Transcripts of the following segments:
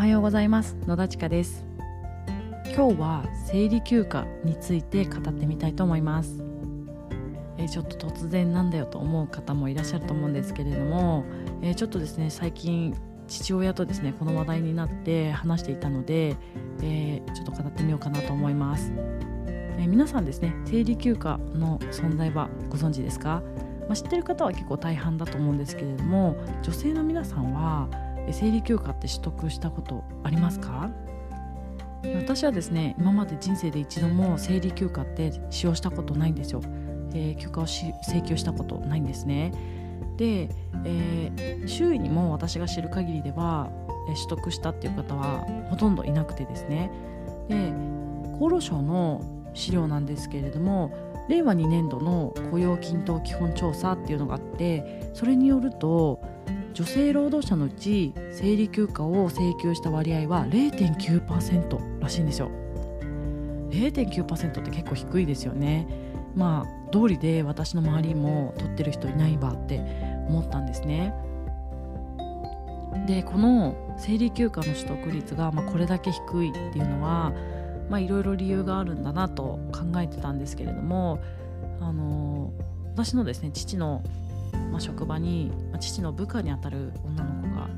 はようございます。野田千佳です。今日は生理休暇について語ってみたいと思います。えちょっと突然なんだよと思う方もいらっしゃると思うんですけれども、えちょっとですね最近父親とですねこの話題になって話していたので、えー、ちょっと語ってみようかなと思います、え皆さんですね生理休暇の存在はご存知ですか、まあ、知ってる方は結構大半だと思うんですけれども女性の皆さんは生理休暇って取得したことありますか？私はですね今まで人生で一度も生理休暇って使用したことないんですよ、えー、休暇を請求したことないんですね。で、えー、周囲にも私が知る限りでは、えー、取得したっていう方はほとんどいなくてですね。で厚労省の資料なんですけれども令和2年度の雇用均等基本調査っていうのがあってそれによると女性労働者のうち生理休暇を請求した割合は0.9%らしいんですよ。0.9%って結構低いですよね。まあ道理で私の周りも取ってる人いないわって思ったんですね。でこの生理休暇の取得率が、まあ、これだけ低いっていうのはまあいろいろ理由があるんだなと考えてたんですけれどもあの私のですね父のまあ、職場に、まあ、父の部下にあたる女の子が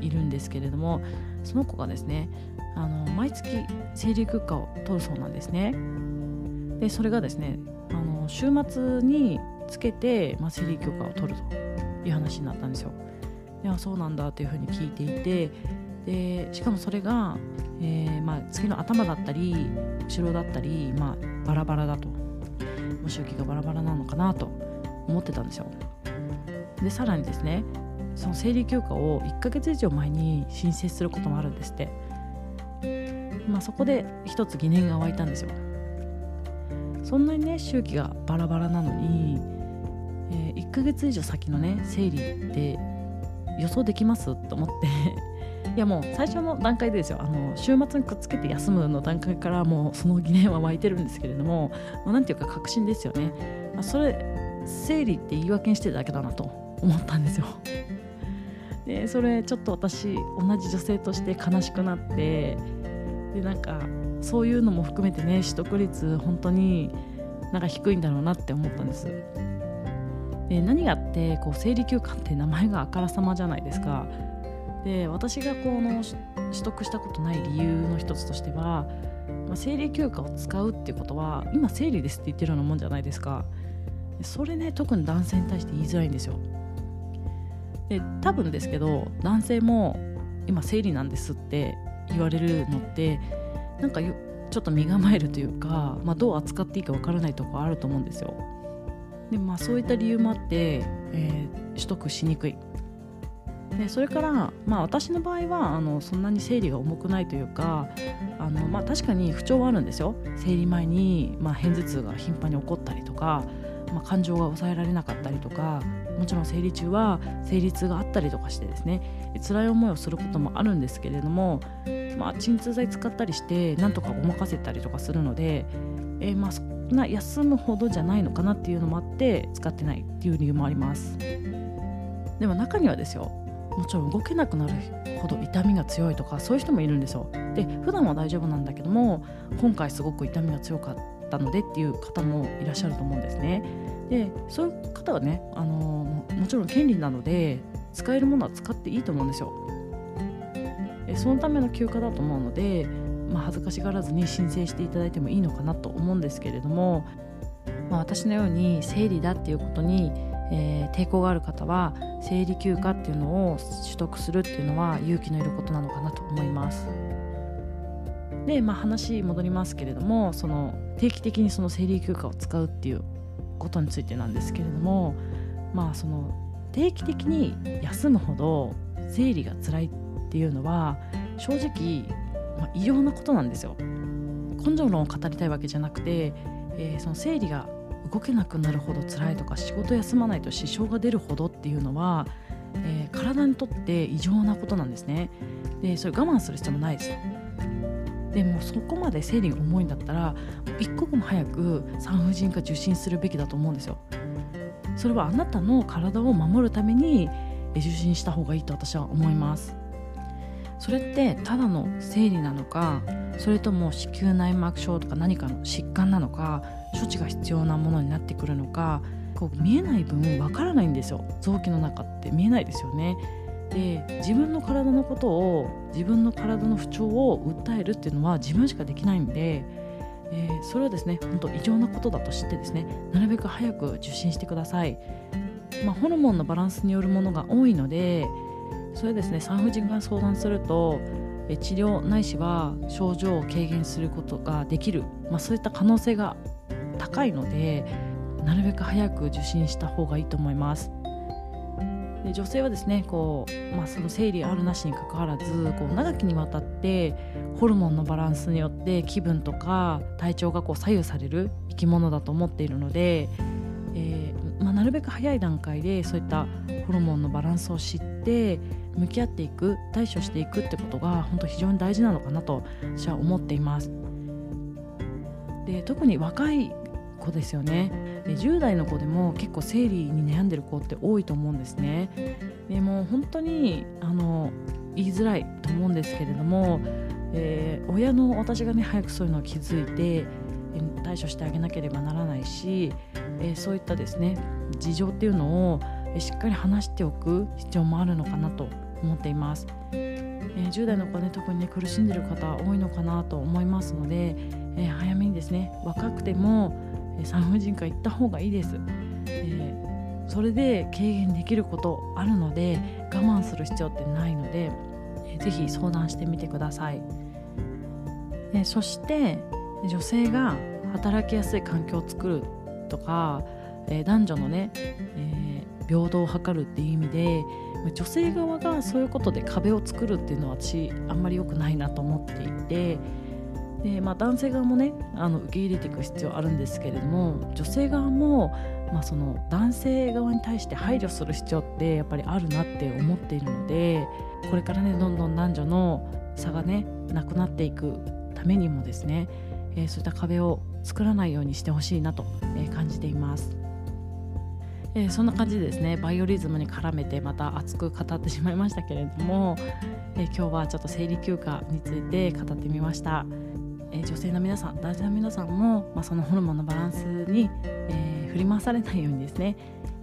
いるんですけれどもその子がですねあの毎月生理休暇を取るそうなんですね。でそれがですねあの週末につけて、まあ、生理休暇を取るという話になったんですよ。いやそうなんだというふうに聞いていてでしかもそれが、えーまあ、月の頭だったり後ろだったり、まあ、バラバラだと。周期がバラバラなのかなと思ってたんですよ。でさらにですねその生理休暇を1ヶ月以上前に申請することもあるんですって。まあそこで一つ疑念が湧いたんですよ。そんなにね周期がバラバラなのに、えー、1ヶ月以上先のね生理って予想できますと思って。いやもう最初の段階でですよ。あの週末にくっつけて休むの段階からもうその疑念は湧いてるんですけれども何、ていうか確信ですよね、まあ、それ生理って言い訳にしてるだけだなと。思ったんですよ。でそれちょっと私同じ女性として悲しくなってでなんかそういうのも含めてね取得率本当になんか低いんだろうなって思ったんです。で何があってこう生理休暇って名前があからさまじゃないですか。で私がこの取得したことない理由の一つとしては、まあ、生理休暇を使うっていうことは今生理ですって言ってるようなもんじゃないですか。それね特に男性に対して言いづらいんですよ。で多分ですけど男性も今生理なんですって言われるのってなんかちょっと身構えるというか、まあ、どう扱っていいかわからないとこあると思うんですよ。でまあそういった理由もあって、えー、取得しにくい。でそれから、まあ、私の場合はあのそんなに生理が重くないというかあの、まあ、確かに不調はあるんですよ生理前に、まあ、片頭痛が頻繁に起こったりとかまあ、感情が抑えられなかったりとかもちろん生理中は生理痛があったりとかしてですね辛い思いをすることもあるんですけれども、まあ、鎮痛剤使ったりしてなんとかごまかせたりとかするので、えー、まあそんな休むほどじゃないのかなっていうのもあって使ってないっていう理由もありますでも中にはですよもちろん動けなくなるほど痛みが強いとかそういう人もいるんですよで普段は大丈夫なんだけども今回すごく痛みが強かったったのでっていう方もいらっしゃると思うんですね。でそういう方はねあのもちろん権利なので使えるものは使っていいと思うんですよ。そのための休暇だと思うので、まあ、恥ずかしがらずに申請していただいてもいいのかなと思うんですけれども、まあ、私のように生理だっていうことに、えー、抵抗がある方は生理休暇っていうのを取得するっていうのは勇気のいることなのかなと思います。で、まあ、話戻りますけれどもその定期的にその生理休暇を使うっていうことについてなんですけれどもまあその定期的に休むほど生理が辛いっていうのは正直、まあ、異様なことなんですよ。根性論を語りたいわけじゃなくて、えー、その生理が動けなくなるほど辛いとか仕事休まないと支障が出るほどっていうのは、えー、体にとって異常なことなんですね。でそれ我慢する必要もないですよ。でもそこまで生理が重いんだったら一刻も早く産婦人科受診するべきだと思うんですよ。それはあなたの体を守るために受診した方がいいと私は思います。それってただの生理なのかそれとも子宮内膜症とか何かの疾患なのか処置が必要なものになってくるのかこう見えない分わからないんですよ。臓器の中って見えないですよね。で自分の体のことを自分の体の不調を訴えるっていうのは自分しかできないんで、えー、それはですね本当異常なことだと知ってですねなるべく早く受診してください、まあ、ホルモンのバランスによるものが多いのでそれですね産婦人科相談すると治療ないしは症状を軽減することができる、まあ、そういった可能性が高いのでなるべく早く受診した方がいいと思います。で女性はですねこう、まあ、その生理あるなしにかかわらずこう長きにわたってホルモンのバランスによって気分とか体調がこう左右される生き物だと思っているので、えー、まあ、なるべく早い段階でそういったホルモンのバランスを知って向き合っていく対処していくってことが本当非常に大事なのかなと私は思っています。で特に若い子ですよねで10代の子でも結構生理に悩んでる子って多いと思うんですねでも本当にあの言いづらいと思うんですけれども、えー、親の私がね早くそういうのを気づいて対処してあげなければならないし、えー、そういったですね事情っていうのをしっかり話しておく必要もあるのかなと思っています。えー、10代の子ね特にね苦しんでる方多いのかなと思いますので、えー、早めにですね若くても産婦人科行った方がいいです、えー、それで軽減できることあるので我慢する必要ってないので、えー、ぜひ相談してみてください、え、そして女性が働きやすい環境を作るとか、えー、男女のね、えー、平等を図るっていう意味で女性側がそういうことで壁を作るっていうのは私あんまり良くないなと思っていてで、まあ、男性側もねあの受け入れていく必要あるんですけれども女性側も、まあ、その男性側に対して配慮する必要ってやっぱりあるなって思っているのでこれからねどんどん男女の差がねなくなっていくためにもですね、えー、そういった壁を作らないようにしてほしいなと、え感じています。えー、そんな感じでですねバイオリズムに絡めてまた熱く語ってしまいましたけれども、えー、今日はちょっと生理休暇について語ってみました。え女性の皆さん男性の皆さんも、まあ、そのホルモンのバランスに、えー、振り回されないようにですね、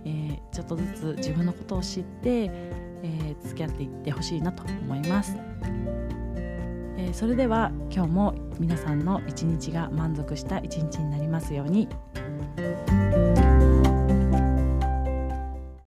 えー、ちょっとずつ自分のことを知って、えー、付き合っていってほしいなと思います、えそれでは今日も皆さんの一日が満足した一日になりますように。